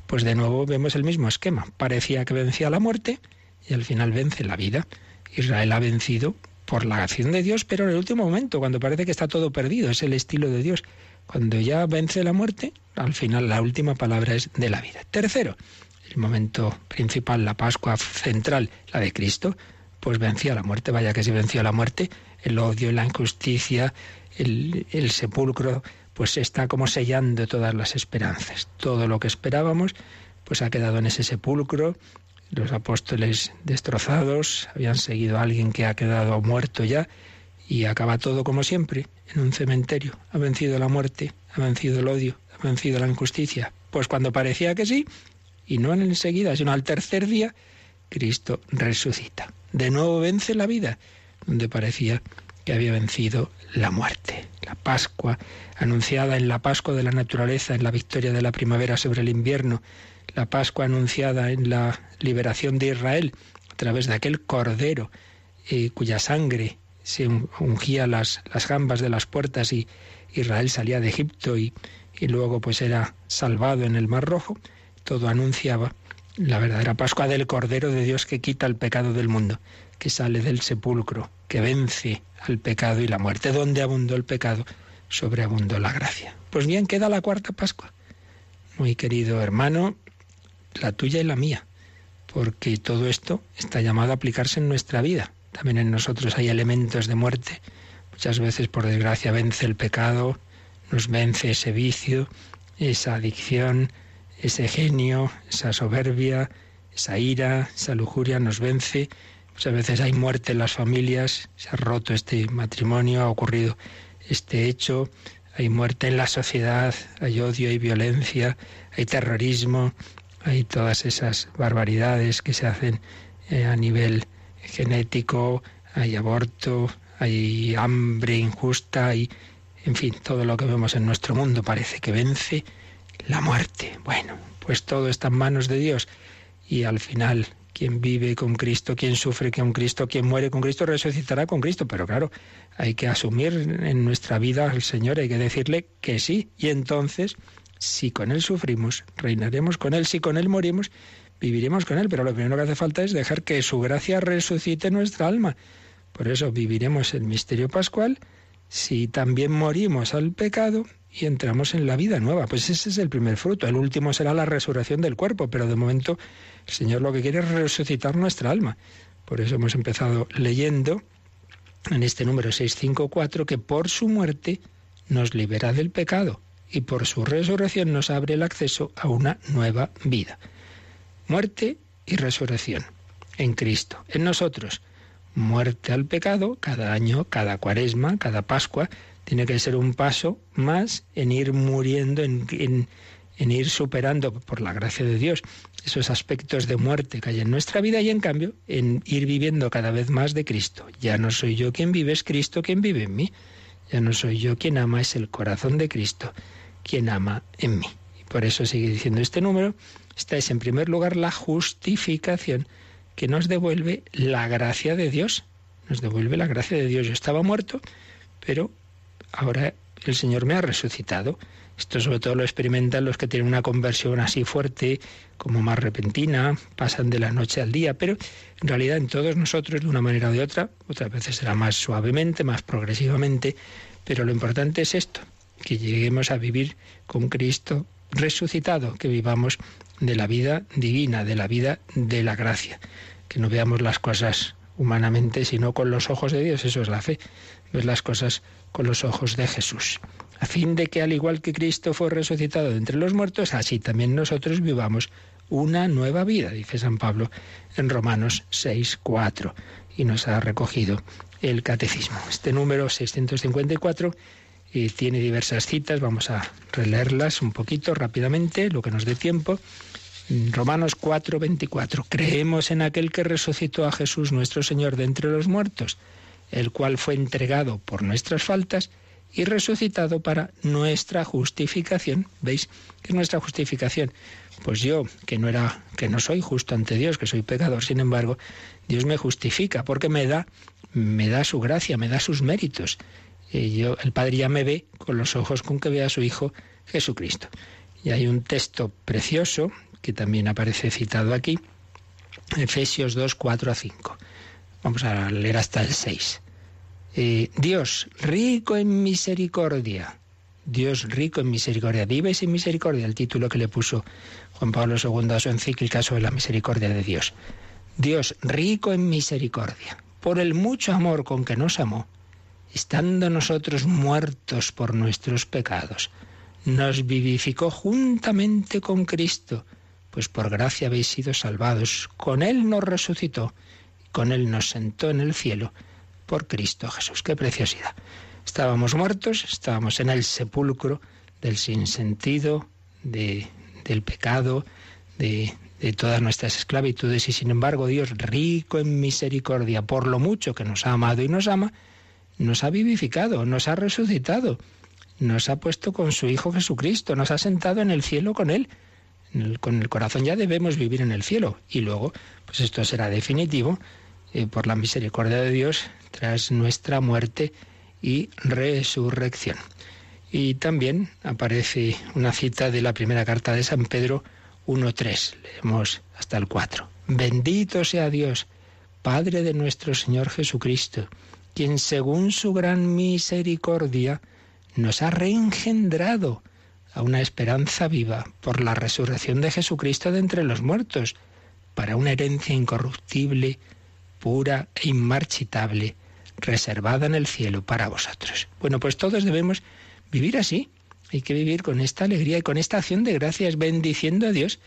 Pues de nuevo vemos el mismo esquema. Parecía que vencía la muerte y al final vence la vida. Israel ha vencido por la acción de Dios, pero en el último momento, cuando parece que está todo perdido, es el estilo de Dios. Cuando ya vence la muerte, al final la última palabra es de la vida. Tercero, el momento principal, la Pascua central, la de Cristo, pues vencía la muerte, vaya que si venció la muerte, el odio, la injusticia, el, el sepulcro, pues está como sellando todas las esperanzas. Todo lo que esperábamos, pues ha quedado en ese sepulcro. Los apóstoles destrozados habían seguido a alguien que ha quedado muerto ya y acaba todo como siempre, en un cementerio. Ha vencido la muerte, ha vencido el odio, ha vencido la injusticia. Pues cuando parecía que sí, y no enseguida, sino al tercer día, Cristo resucita de nuevo vence la vida, donde parecía que había vencido la muerte. La Pascua, anunciada en la Pascua de la naturaleza, en la victoria de la primavera sobre el invierno, la Pascua anunciada en la liberación de Israel a través de aquel cordero eh, cuya sangre se ungía las, las gambas de las puertas y Israel salía de Egipto y, y luego pues era salvado en el Mar Rojo, todo anunciaba la verdadera Pascua del Cordero de Dios que quita el pecado del mundo, que sale del sepulcro, que vence al pecado y la muerte. Donde abundó el pecado, sobreabundó la gracia. Pues bien, queda la cuarta Pascua. Muy querido hermano, la tuya y la mía, porque todo esto está llamado a aplicarse en nuestra vida. También en nosotros hay elementos de muerte. Muchas veces, por desgracia, vence el pecado, nos vence ese vicio, esa adicción, ese genio, esa soberbia, esa ira, esa lujuria nos vence. Muchas veces hay muerte en las familias, se ha roto este matrimonio, ha ocurrido este hecho, hay muerte en la sociedad, hay odio, hay violencia, hay terrorismo, hay todas esas barbaridades que se hacen eh, a nivel genético, hay aborto, hay hambre injusta, y en fin, todo lo que vemos en nuestro mundo parece que vence la muerte. Bueno, pues todo está en manos de Dios y al final quien vive con Cristo, quien sufre con Cristo, quien muere con Cristo, resucitará con Cristo. Pero claro, hay que asumir en nuestra vida al Señor, hay que decirle que sí. Y entonces, si con Él sufrimos, reinaremos con Él. Si con Él morimos, viviremos con Él. Pero lo primero que hace falta es dejar que su gracia resucite nuestra alma. Por eso viviremos el misterio pascual. Si también morimos al pecado, y entramos en la vida nueva. Pues ese es el primer fruto. El último será la resurrección del cuerpo, pero de momento el Señor lo que quiere es resucitar nuestra alma. Por eso hemos empezado leyendo en este número 654 que por su muerte nos libera del pecado y por su resurrección nos abre el acceso a una nueva vida. Muerte y resurrección en Cristo, en nosotros. Muerte al pecado cada año, cada cuaresma, cada Pascua, tiene que ser un paso más en ir muriendo, en, ir superando, por la gracia de Dios, esos aspectos de muerte que hay en nuestra vida y en cambio en ir viviendo cada vez más de Cristo. Ya no soy yo quien vive, es Cristo quien vive en mí. Ya no soy yo quien ama, es el corazón de Cristo quien ama en mí. Y por eso sigue diciendo este número, esta es en primer lugar la justificación que nos devuelve la gracia de Dios. Nos devuelve la gracia de Dios. Yo estaba muerto, pero ahora el Señor me ha resucitado. Esto sobre todo lo experimentan los que tienen una conversión así fuerte, como más repentina, pasan de la noche al día, pero en realidad en todos nosotros, de una manera o de otra, otras veces será más suavemente, más progresivamente, pero lo importante es esto, que lleguemos a vivir con Cristo resucitado, que vivamos de la vida divina, de la vida de la gracia, que no veamos las cosas humanamente, sino con los ojos de Dios. Eso es la fe, ver las cosas con los ojos de Jesús. A fin de que al igual que Cristo fue resucitado de entre los muertos, así también nosotros vivamos una nueva vida, dice San Pablo en Romanos 6, 4. Y nos ha recogido el catecismo. Este número 654 eh, tiene diversas citas, vamos a releerlas un poquito rápidamente, lo que nos dé tiempo. Romanos 4, 24. Creemos en aquel que resucitó a Jesús nuestro Señor de entre los muertos, el cual fue entregado por nuestras faltas y resucitado para nuestra justificación. ¿Veis? ¿Qué es nuestra justificación? Pues yo, que no era, que no soy justo ante Dios, que soy pecador, sin embargo, Dios me justifica porque me da, me da su gracia, me da sus méritos. Yo, el Padre ya me ve con los ojos con que ve a su Hijo Jesucristo. Y hay un texto precioso que también aparece citado aquí, Efesios 2, 4 a 5. Vamos a leer hasta el 6. Eh, Dios, rico en misericordia. Dios rico en misericordia. Vives en misericordia, el título que le puso Juan Pablo II a su encíclica sobre la misericordia de Dios. Dios rico en misericordia, por el mucho amor con que nos amó, estando nosotros muertos por nuestros pecados, nos vivificó juntamente con Cristo, pues por gracia habéis sido salvados. Con Él nos resucitó, con Él nos sentó en el cielo, por Cristo Jesús. ¡Qué preciosidad! Estábamos muertos, estábamos en el sepulcro del sinsentido, de, del pecado, de, de todas nuestras esclavitudes y sin embargo Dios, rico en misericordia, por lo mucho que nos ha amado y nos ama, nos ha vivificado, nos ha resucitado, nos ha puesto con su Hijo Jesucristo, nos ha sentado en el cielo con Él. con el corazón ya debemos vivir en el cielo y luego, pues esto será definitivo eh, por la misericordia de Dios tras nuestra muerte y resurrección. Y también aparece una cita de la primera carta de San Pedro 1.3. Leemos hasta el 4. Bendito sea Dios, Padre de nuestro Señor Jesucristo, quien según su gran misericordia nos ha reengendrado a una esperanza viva por la resurrección de Jesucristo de entre los muertos, para una herencia incorruptible, pura e inmarchitable, reservada en el cielo para vosotros. Bueno, pues todos debemos vivir así. Hay que vivir con esta alegría y con esta acción de gracias, bendiciendo a Dios.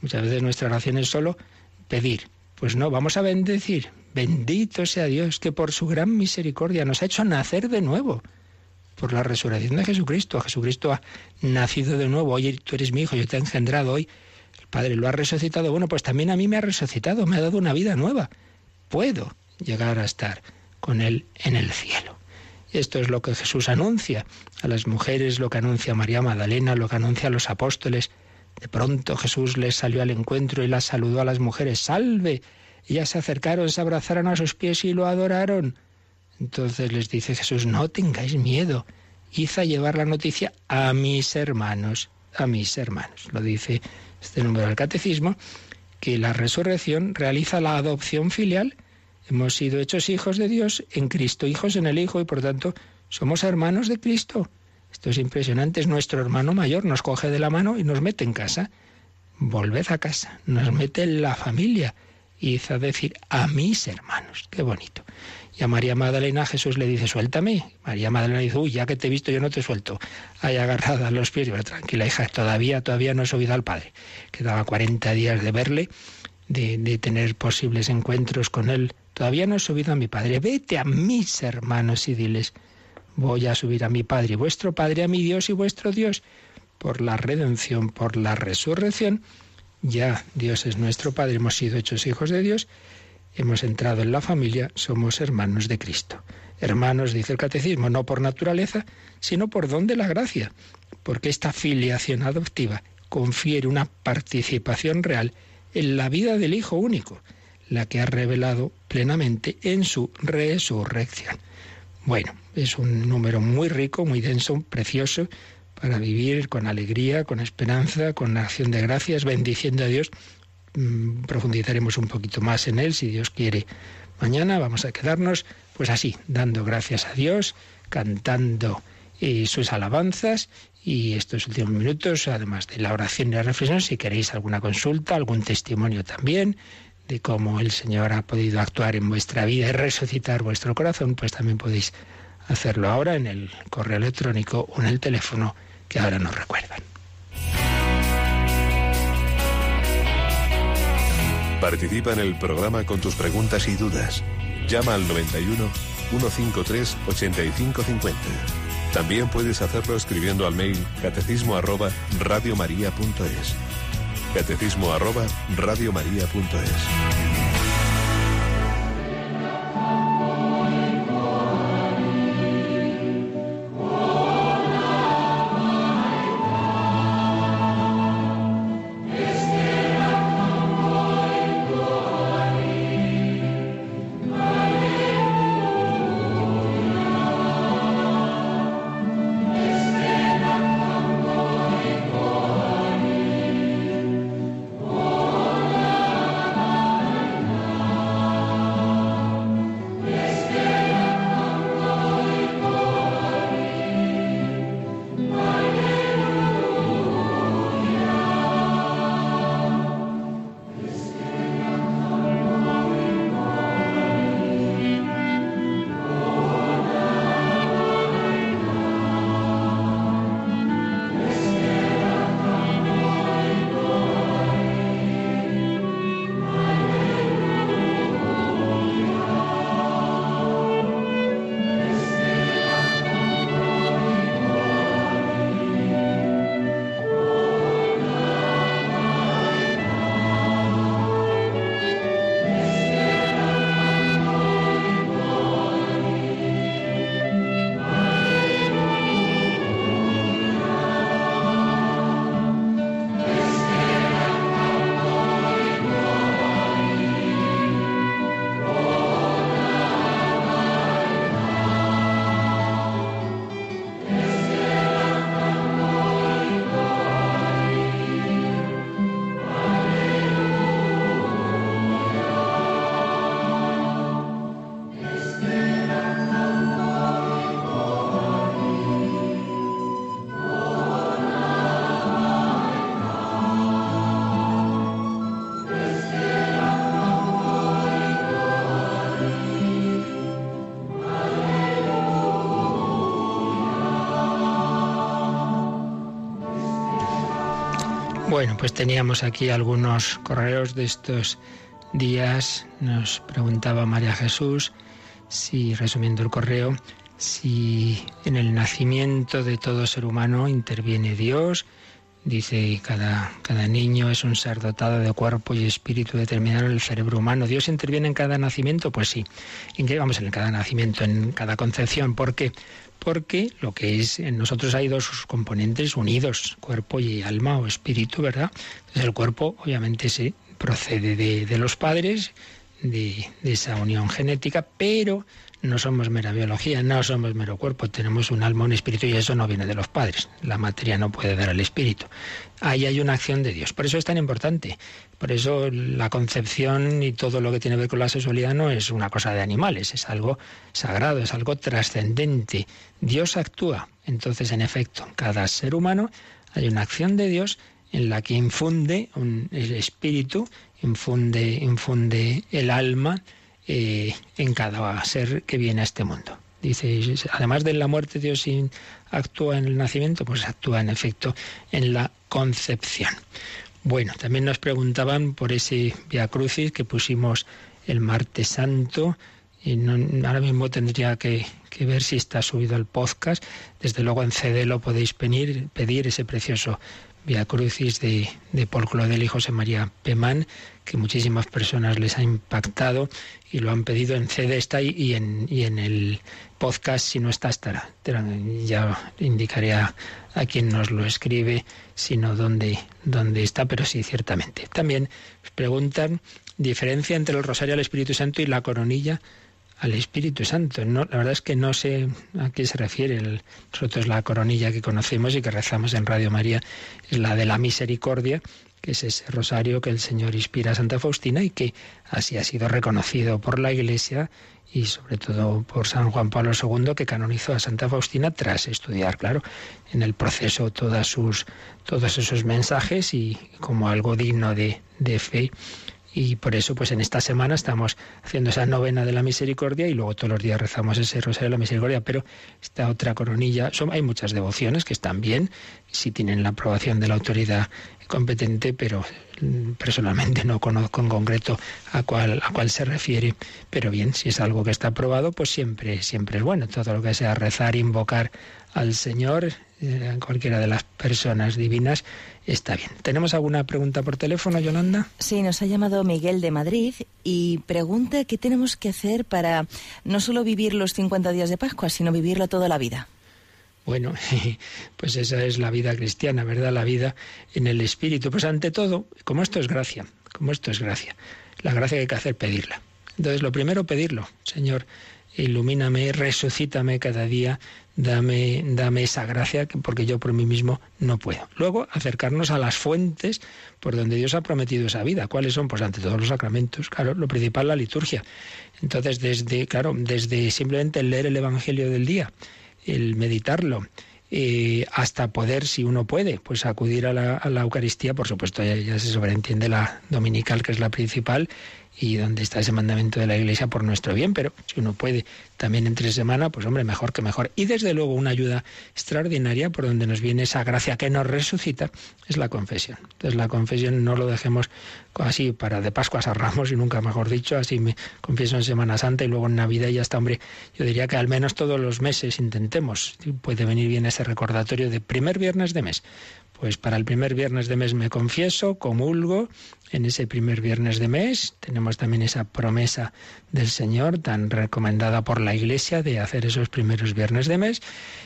Muchas veces nuestra oración es solo pedir. Pues no, vamos a bendecir. Bendito sea Dios que por su gran misericordia nos ha hecho nacer de nuevo. Por la resurrección de Jesucristo. Jesucristo ha nacido de nuevo. Oye, tú eres mi hijo, yo te he engendrado hoy. El Padre lo ha resucitado. Bueno, pues también a mí me ha resucitado, me ha dado una vida nueva. Puedo llegar a estar con Él en el cielo. Esto es lo que Jesús anuncia a las mujeres, lo que anuncia María Magdalena, lo que anuncia a los apóstoles. De pronto Jesús les salió al encuentro y las saludó a las mujeres. ¡Salve! Ellas se acercaron, se abrazaron a sus pies y lo adoraron. Entonces les dice Jesús, no tengáis miedo. Hizo llevar la noticia a mis hermanos, a mis hermanos. Lo dice este número del catecismo, que la resurrección realiza la adopción filial Hemos sido hechos hijos de Dios en Cristo, hijos en el Hijo, y por tanto somos hermanos de Cristo. Esto es impresionante, es nuestro hermano mayor, nos coge de la mano y nos mete en casa. Volved a casa, nos mete en la familia. Y hizo decir a mis hermanos. Qué bonito. Y a María Magdalena Jesús le dice, suéltame. María Magdalena dice, uy, ya que te he visto yo no te suelto. Hay agarrada a los pies. Y tranquila, hija, todavía, todavía no he subido al Padre. Quedaba 40 días de verle, de, de tener posibles encuentros con él Todavía no he subido a mi Padre. Vete a mis hermanos y diles, voy a subir a mi Padre, vuestro Padre, a mi Dios y vuestro Dios. Por la redención, por la resurrección, ya Dios es nuestro Padre, hemos sido hechos hijos de Dios, hemos entrado en la familia, somos hermanos de Cristo. Hermanos, dice el catecismo, no por naturaleza, sino por don de la gracia, porque esta filiación adoptiva confiere una participación real en la vida del Hijo único la que ha revelado plenamente en su resurrección. Bueno, es un número muy rico, muy denso, precioso, para vivir con alegría, con esperanza, con acción de gracias, bendiciendo a Dios. Mm, profundizaremos un poquito más en él, si Dios quiere. Mañana vamos a quedarnos, pues así, dando gracias a Dios, cantando eh, sus alabanzas y estos últimos minutos, además de la oración y la reflexión, si queréis alguna consulta, algún testimonio también, de cómo el Señor ha podido actuar en vuestra vida y resucitar vuestro corazón, pues también podéis hacerlo ahora en el correo electrónico o en el teléfono que ahora nos recuerdan. Participa en el programa con tus preguntas y dudas. Llama al 91 153 8550. También puedes hacerlo escribiendo al mail catecismo arroba radiomaria.es. Catecismo arroba radiomaria.es. pues teníamos aquí algunos correos de estos días. Nos preguntaba María Jesús si, resumiendo el correo, si en el nacimiento de todo ser humano interviene Dios. Dice, cada, cada niño es un ser dotado de cuerpo y espíritu determinado en el cerebro humano. ¿Dios interviene en cada nacimiento? Pues sí. ¿En qué vamos? En cada nacimiento, en cada concepción. ¿Por qué? porque lo que es en nosotros hay dos componentes unidos, cuerpo y alma o espíritu, ¿verdad? Entonces el cuerpo obviamente se procede de, los padres, de, de, esa unión genética, pero no somos mera biología, no somos mero cuerpo, tenemos un alma, un espíritu y eso no viene de los padres. La materia no puede dar al espíritu. Ahí hay una acción de Dios. Por eso es tan importante. Por eso la concepción y todo lo que tiene que ver con la sexualidad no es una cosa de animales, es algo sagrado, es algo trascendente. Dios actúa. Entonces, en efecto, cada ser humano hay una acción de Dios en la que infunde el espíritu, infunde, infunde el alma, eh, en cada ser que viene a este mundo. Dice, además de la muerte, Dios actúa en el nacimiento, pues actúa en efecto en la concepción. Bueno, también nos preguntaban por ese Via Crucis que pusimos el martes santo. Y ahora mismo tendría que, ver si está subido el podcast. Desde luego en CD lo podéis pedir ese precioso Via Crucis de, de Paul Claudel y José María Pemán, que muchísimas personas les ha impactado y lo han pedido en CD está y en, y en el podcast si no está estará. Ya indicaré a, quien nos lo escribe, sino dónde, dónde está, pero sí, ciertamente. También preguntan diferencia entre el rosario al Espíritu Santo y la coronilla al Espíritu Santo. La verdad es que no sé a qué se refiere. El, nosotros la coronilla que conocemos y que rezamos en Radio María es la de la misericordia, que es ese rosario que el Señor inspira a Santa Faustina y que así ha sido reconocido por la Iglesia y sobre todo por San Juan Pablo II que canonizó a Santa Faustina tras estudiar, claro, en el proceso todas sus, todos esos mensajes y como algo digno de, de fe Y por eso, pues en esta semana estamos haciendo esa novena de la misericordia y luego todos los días rezamos ese rosario de la misericordia. Pero esta otra coronilla, son, hay muchas devociones que están bien, si tienen la aprobación de la autoridad competente, pero mm, personalmente no conozco en concreto a cuál, a cuál se refiere. Pero bien, si es algo que está aprobado, pues siempre, siempre es bueno. Todo lo que sea rezar, invocar al Señor, eh, cualquiera de las personas divinas, está bien. ¿Tenemos alguna pregunta por teléfono, Yolanda? Sí, nos ha llamado Miguel de Madrid y pregunta qué tenemos que hacer para no solo vivir los 50 días de Pascua, sino vivirlo toda la vida. Bueno, pues esa es la vida cristiana, ¿verdad? La vida en el Espíritu. Pues ante todo, como esto es gracia, como esto es gracia, la gracia que hay que hacer pedirla. Entonces, lo primero, pedirlo. Señor, ilumíname, resucítame cada día dame, dame esa gracia, porque yo por mí mismo no puedo. Luego, acercarnos a las fuentes por donde Dios ha prometido esa vida. ¿Cuáles son? Pues ante todos los sacramentos. Claro, lo principal, la liturgia. Entonces, desde, claro, desde simplemente leer el Evangelio del día, el meditarlo, eh, hasta poder, si uno puede, pues acudir a la, Eucaristía, por supuesto, ya, ya, se sobreentiende la dominical, que es la principal, y donde está ese mandamiento de la Iglesia por nuestro bien, pero si uno puede también entre semana, pues hombre, mejor que mejor. Y desde luego una ayuda extraordinaria por donde nos viene esa gracia que nos resucita es la confesión. Entonces la confesión no lo dejemos así para de Pascuas a Ramos y nunca mejor dicho, así me confieso en Semana Santa y luego en Navidad y ya está, hombre, yo diría que al menos todos los meses intentemos, puede venir bien ese recordatorio de primer viernes de mes. Pues para el primer viernes de mes me confieso, comulgo, en ese primer viernes de mes. Tenemos también esa promesa del Señor tan recomendada por la Iglesia de hacer esos primeros viernes de mes.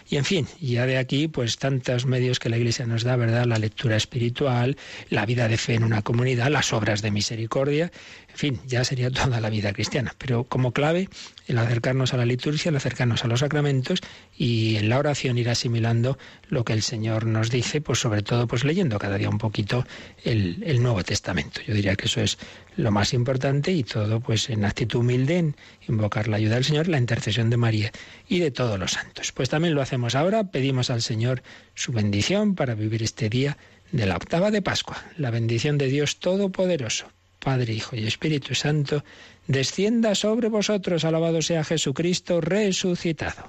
Y en fin, ya de aquí, pues tantos medios que la Iglesia nos da, ¿verdad? La lectura espiritual, la vida de fe en una comunidad, las obras de misericordia, en fin, ya sería toda la vida cristiana. Pero como clave, el acercarnos a la liturgia, el acercarnos a los sacramentos y en la oración ir asimilando lo que el Señor nos dice, pues sobre todo, pues leyendo cada día un poquito el, el Nuevo Testamento. Yo diría que eso es lo más importante y todo pues en actitud humilde, en invocar la ayuda del Señor, la intercesión de María y de todos los santos. Pues también lo hacemos ahora, pedimos al Señor su bendición para vivir este día de la octava de Pascua. La bendición de Dios Todopoderoso, Padre, Hijo y Espíritu Santo, descienda sobre vosotros, alabado sea Jesucristo resucitado.